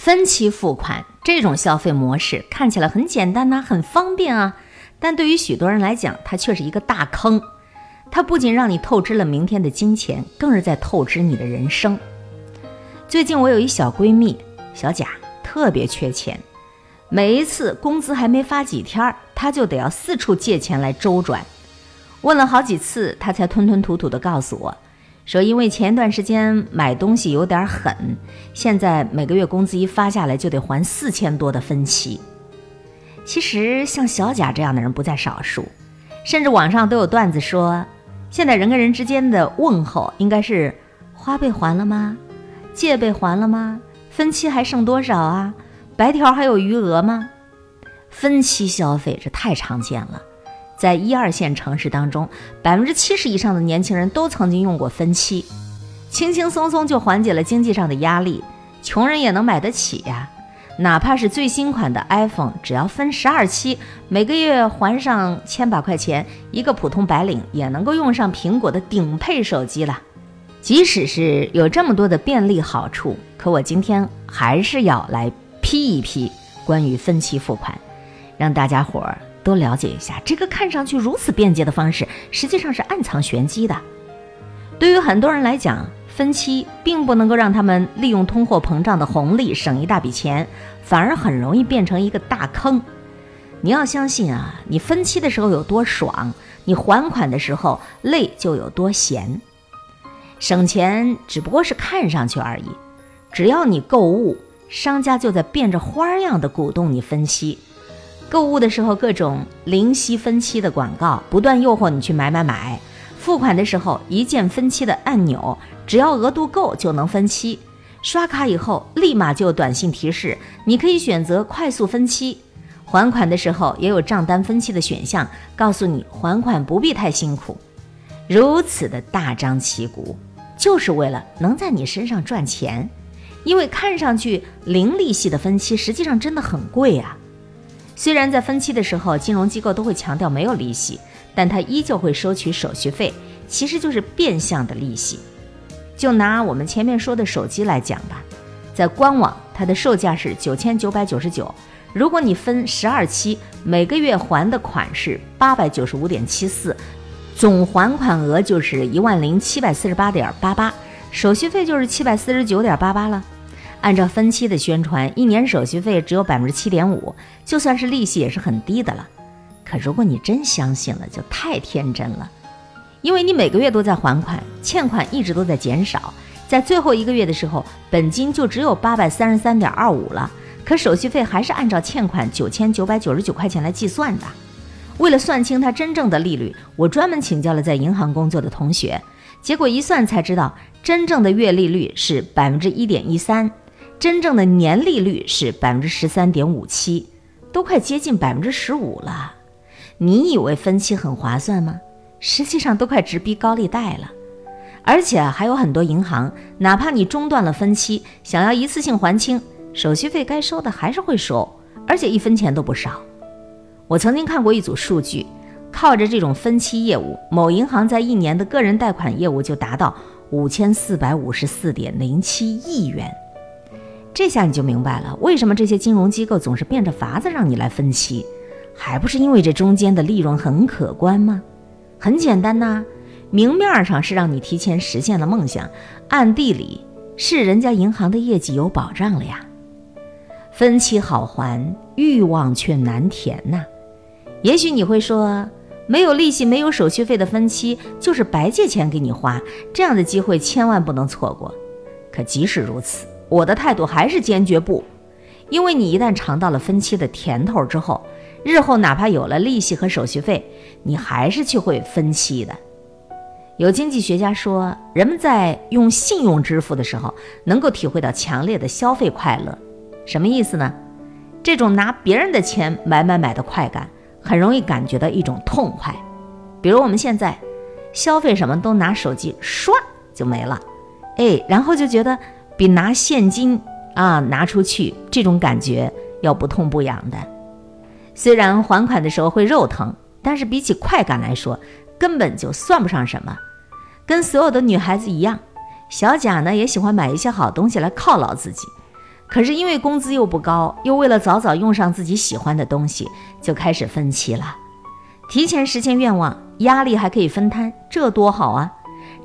分期付款这种消费模式看起来很简单呐、很方便啊，但对于许多人来讲，它却是一个大坑。它不仅让你透支了明天的金钱，更是在透支你的人生。最近我有一小闺蜜小贾，特别缺钱，每一次工资还没发几天儿，她就得要四处借钱来周转。问了好几次，她才吞吞吐吐地告诉我。说因为前段时间买东西有点狠，现在每个月工资一发下来就得还四千多的分期。其实像小贾这样的人不在少数，甚至网上都有段子说，现在人跟人之间的问候应该是花呗还了吗？借呗还了吗？分期还剩多少啊？白条还有余额吗？分期消费这太常见了。在一二线城市当中，百分之七十以上的年轻人都曾经用过分期，轻轻松松就缓解了经济上的压力，穷人也能买得起呀。哪怕是最新款的 iPhone，只要分十二期，每个月还上千把块钱，一个普通白领也能够用上苹果的顶配手机了。即使是有这么多的便利好处，可我今天还是要来批一批关于分期付款，让大家伙儿。多了解一下这个看上去如此便捷的方式，实际上是暗藏玄机的。对于很多人来讲，分期并不能够让他们利用通货膨胀的红利省一大笔钱，反而很容易变成一个大坑。你要相信啊，你分期的时候有多爽，你还款的时候累就有多闲。省钱只不过是看上去而已，只要你购物，商家就在变着花样的鼓动你分期。购物的时候，各种零息分期的广告不断诱惑你去买买买。付款的时候，一键分期的按钮，只要额度够就能分期。刷卡以后，立马就有短信提示，你可以选择快速分期。还款的时候也有账单分期的选项，告诉你还款不必太辛苦。如此的大张旗鼓，就是为了能在你身上赚钱。因为看上去零利息的分期，实际上真的很贵啊。虽然在分期的时候，金融机构都会强调没有利息，但它依旧会收取手续费，其实就是变相的利息。就拿我们前面说的手机来讲吧，在官网它的售价是九千九百九十九，如果你分十二期，每个月还的款是八百九十五点七四，总还款额就是一万零七百四十八点八八，手续费就是七百四十九点八八了。按照分期的宣传，一年手续费只有百分之七点五，就算是利息也是很低的了。可如果你真相信了，就太天真了，因为你每个月都在还款，欠款一直都在减少，在最后一个月的时候，本金就只有八百三十三点二五了，可手续费还是按照欠款九千九百九十九块钱来计算的。为了算清它真正的利率，我专门请教了在银行工作的同学，结果一算才知道，真正的月利率是百分之一点一三。真正的年利率是百分之十三点五七，都快接近百分之十五了。你以为分期很划算吗？实际上都快直逼高利贷了。而且还有很多银行，哪怕你中断了分期，想要一次性还清，手续费该收的还是会收，而且一分钱都不少。我曾经看过一组数据，靠着这种分期业务，某银行在一年的个人贷款业务就达到五千四百五十四点零七亿元。这下你就明白了，为什么这些金融机构总是变着法子让你来分期，还不是因为这中间的利润很可观吗？很简单呐，明面上是让你提前实现了梦想，暗地里是人家银行的业绩有保障了呀。分期好还，欲望却难填呐。也许你会说，没有利息、没有手续费的分期就是白借钱给你花，这样的机会千万不能错过。可即使如此。我的态度还是坚决不，因为你一旦尝到了分期的甜头之后，日后哪怕有了利息和手续费，你还是去会分期的。有经济学家说，人们在用信用支付的时候，能够体会到强烈的消费快乐。什么意思呢？这种拿别人的钱买买买的快感，很容易感觉到一种痛快。比如我们现在消费什么都拿手机刷就没了，哎，然后就觉得。比拿现金啊拿出去这种感觉要不痛不痒的，虽然还款的时候会肉疼，但是比起快感来说，根本就算不上什么。跟所有的女孩子一样，小贾呢也喜欢买一些好东西来犒劳自己。可是因为工资又不高，又为了早早用上自己喜欢的东西，就开始分期了。提前实现愿望，压力还可以分摊，这多好啊！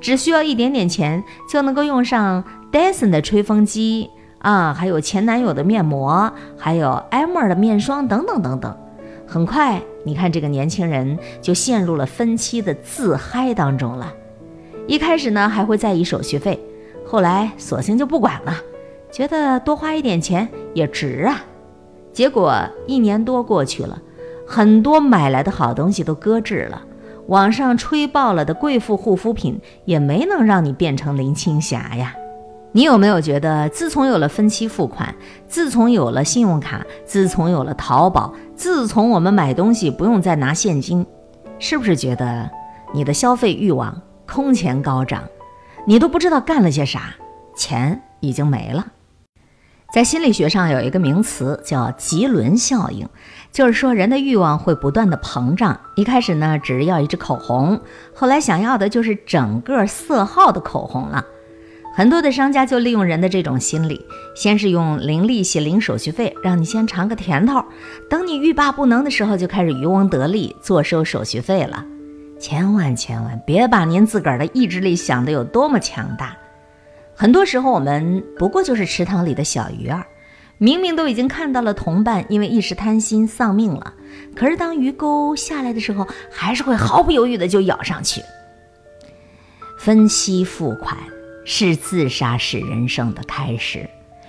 只需要一点点钱，就能够用上 Dyson 的吹风机啊，还有前男友的面膜，还有 Emma 的面霜等等等等。很快，你看这个年轻人就陷入了分期的自嗨当中了。一开始呢，还会在意手续费，后来索性就不管了。觉得多花一点钱也值啊，结果一年多过去了，很多买来的好东西都搁置了，网上吹爆了的贵妇护肤品也没能让你变成林青霞呀。你有没有觉得，自从有了分期付款，自从有了信用卡，自从有了淘宝，自从我们买东西不用再拿现金，是不是觉得你的消费欲望空前高涨？你都不知道干了些啥，钱已经没了。在心理学上有一个名词叫“棘轮效应”，就是说人的欲望会不断的膨胀。一开始呢，只是要一支口红，后来想要的就是整个色号的口红了。很多的商家就利用人的这种心理，先是用零利息、零手续费，让你先尝个甜头，等你欲罢不能的时候，就开始渔翁得利，坐收手续费了。千万千万别把您自个儿的意志力想得有多么强大。很多时候，我们不过就是池塘里的小鱼儿，明明都已经看到了同伴因为一时贪心丧命了，可是当鱼钩下来的时候，还是会毫不犹豫的就咬上去。分期付款是自杀式人生的开始，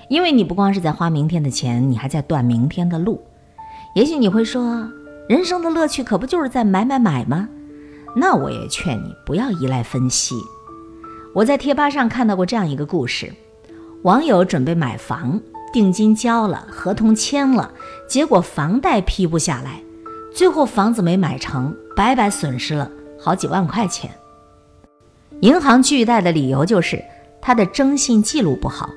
因为你不光是在花明天的钱，你还在断明天的路。也许你会说，人生的乐趣可不就是在买买买吗？那我也劝你不要依赖分析。我在贴吧上看到过这样一个故事：网友准备买房，定金交了，合同签了，结果房贷批不下来，最后房子没买成，白白损失了好几万块钱。银行拒贷的理由就是他的征信记录不好。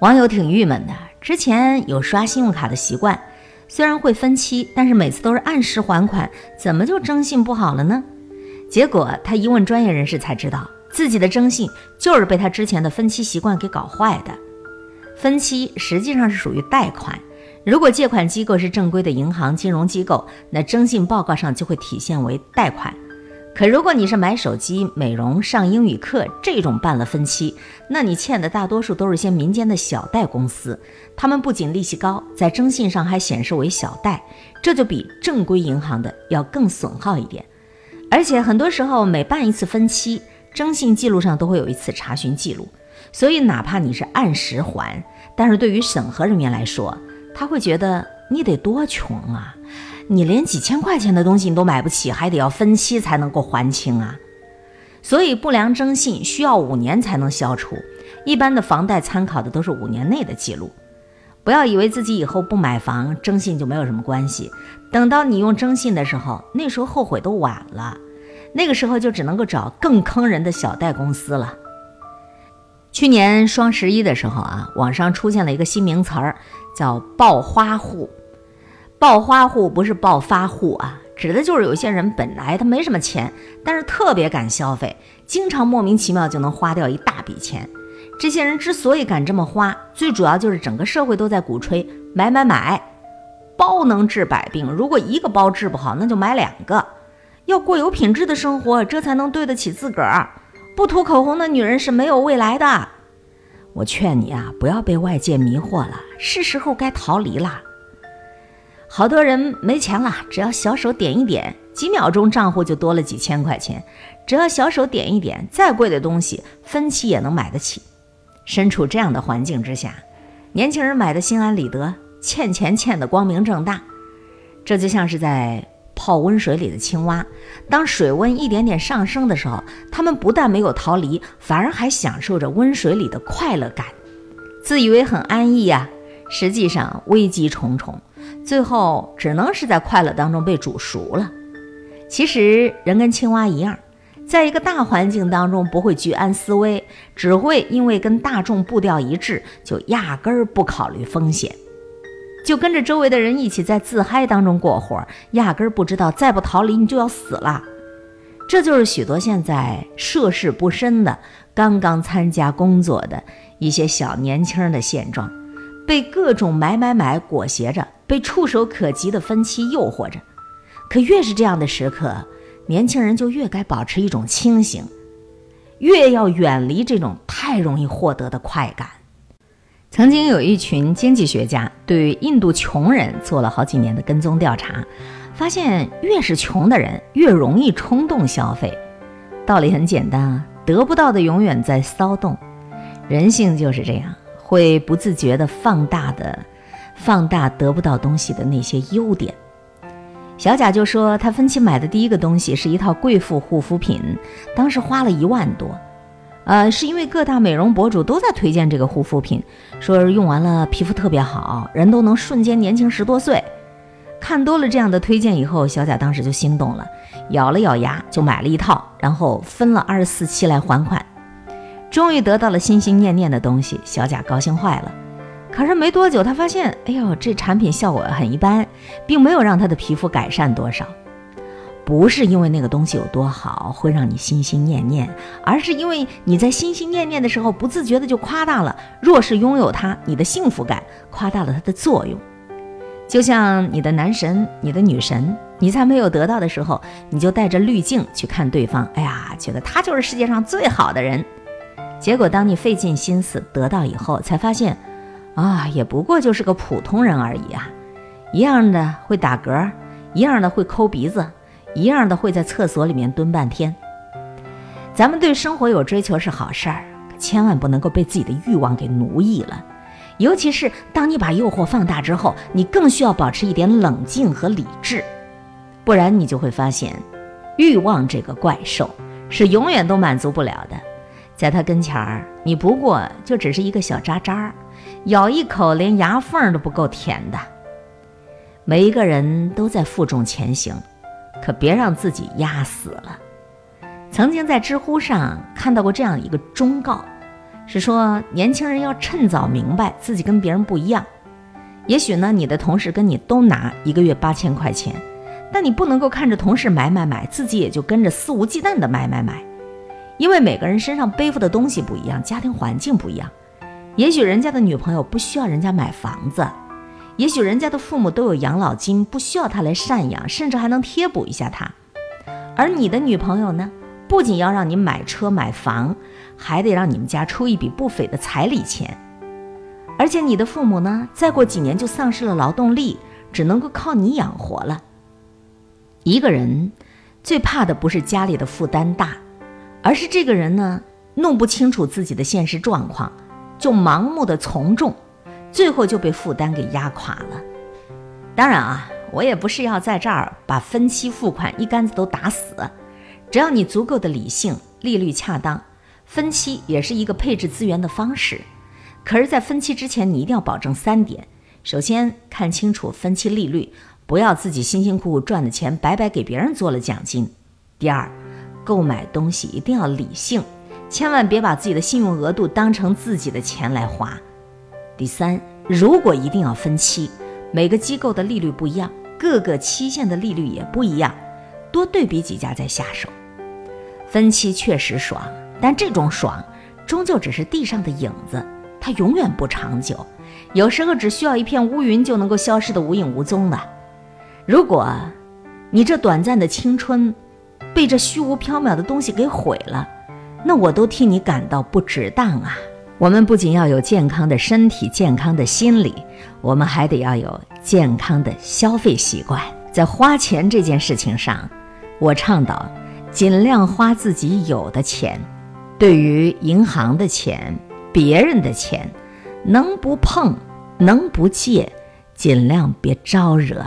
网友挺郁闷的，之前有刷信用卡的习惯，虽然会分期，但是每次都是按时还款，怎么就征信不好了呢？结果他一问专业人士才知道。自己的征信就是被他之前的分期习惯给搞坏的。分期实际上是属于贷款，如果借款机构是正规的银行金融机构，那征信报告上就会体现为贷款。可如果你是买手机、美容、上英语课这种办了分期，那你欠的大多数都是些民间的小贷公司，他们不仅利息高，在征信上还显示为小贷，这就比正规银行的要更损耗一点。而且很多时候每办一次分期。征信记录上都会有一次查询记录，所以哪怕你是按时还，但是对于审核人员来说，他会觉得你得多穷啊！你连几千块钱的东西你都买不起，还得要分期才能够还清啊！所以不良征信需要五年才能消除，一般的房贷参考的都是五年内的记录。不要以为自己以后不买房，征信就没有什么关系，等到你用征信的时候，那时候后悔都晚了。那个时候就只能够找更坑人的小贷公司了。去年双十一的时候啊，网上出现了一个新名词儿，叫“暴花户”。暴花户不是暴发户啊，指的就是有些人本来他没什么钱，但是特别敢消费，经常莫名其妙就能花掉一大笔钱。这些人之所以敢这么花，最主要就是整个社会都在鼓吹买买买，包能治百病。如果一个包治不好，那就买两个。要过有品质的生活，这才能对得起自个儿。不涂口红的女人是没有未来的。我劝你啊，不要被外界迷惑了，是时候该逃离了。好多人没钱了，只要小手点一点，几秒钟账户就多了几千块钱。只要小手点一点，再贵的东西分期也能买得起。身处这样的环境之下，年轻人买的心安理得，欠钱欠的光明正大。这就像是在。泡温水里的青蛙，当水温一点点上升的时候，他们不但没有逃离，反而还享受着温水里的快乐感，自以为很安逸呀。实际上危机重重，最后只能是在快乐当中被煮熟了。其实人跟青蛙一样，在一个大环境当中不会居安思危，只会因为跟大众步调一致，就压根儿不考虑风险。就跟着周围的人一起在自嗨当中过活，压根儿不知道再不逃离你就要死了。这就是许多现在涉世不深的、刚刚参加工作的一些小年轻的现状。被各种买买买裹挟着，被触手可及的分期诱惑着。可越是这样的时刻，年轻人就越该保持一种清醒，越要远离这种太容易获得的快感。曾经有一群经济学家对印度穷人做了好几年的跟踪调查，发现越是穷的人越容易冲动消费。道理很简单啊，得不到的永远在骚动，人性就是这样，会不自觉地放大的放大得不到东西的那些优点。小贾就说，他分期买的第一个东西是一套贵妇护肤品，当时花了一万多。呃，是因为各大美容博主都在推荐这个护肤品，说用完了皮肤特别好，人都能瞬间年轻十多岁。看多了这样的推荐以后，小贾当时就心动了，咬了咬牙就买了一套，然后分了二十四期来还款。终于得到了心心念念的东西，小贾高兴坏了。可是没多久，他发现，哎呦，这产品效果很一般，并没有让他的皮肤改善多少。不是因为那个东西有多好会让你心心念念，而是因为你在心心念念的时候，不自觉的就夸大了若是拥有它，你的幸福感，夸大了它的作用。就像你的男神、你的女神，你在没有得到的时候，你就带着滤镜去看对方，哎呀，觉得他就是世界上最好的人。结果当你费尽心思得到以后，才发现，啊，也不过就是个普通人而已啊，一样的会打嗝，一样的会抠鼻子。一样的会在厕所里面蹲半天。咱们对生活有追求是好事儿，千万不能够被自己的欲望给奴役了。尤其是当你把诱惑放大之后，你更需要保持一点冷静和理智，不然你就会发现，欲望这个怪兽是永远都满足不了的。在他跟前儿，你不过就只是一个小渣渣，咬一口连牙缝都不够甜的。每一个人都在负重前行。可别让自己压死了。曾经在知乎上看到过这样一个忠告，是说年轻人要趁早明白自己跟别人不一样。也许呢，你的同事跟你都拿一个月八千块钱，但你不能够看着同事买买买，自己也就跟着肆无忌惮的买买买。因为每个人身上背负的东西不一样，家庭环境不一样。也许人家的女朋友不需要人家买房子。也许人家的父母都有养老金，不需要他来赡养，甚至还能贴补一下他。而你的女朋友呢，不仅要让你买车买房，还得让你们家出一笔不菲的彩礼钱。而且你的父母呢，再过几年就丧失了劳动力，只能够靠你养活了。一个人最怕的不是家里的负担大，而是这个人呢，弄不清楚自己的现实状况，就盲目的从众。最后就被负担给压垮了。当然啊，我也不是要在这儿把分期付款一竿子都打死。只要你足够的理性，利率恰当，分期也是一个配置资源的方式。可是，在分期之前，你一定要保证三点：首先，看清楚分期利率，不要自己辛辛苦苦赚的钱白白给别人做了奖金；第二，购买东西一定要理性，千万别把自己的信用额度当成自己的钱来花。第三，如果一定要分期，每个机构的利率不一样，各个期限的利率也不一样，多对比几家再下手。分期确实爽，但这种爽终究只是地上的影子，它永远不长久。有时候只需要一片乌云就能够消失得无影无踪的。如果你这短暂的青春被这虚无缥缈的东西给毁了，那我都替你感到不值当啊。我们不仅要有健康的身体、健康的心理，我们还得要有健康的消费习惯。在花钱这件事情上，我倡导尽量花自己有的钱。对于银行的钱、别人的钱，能不碰、能不借，尽量别招惹。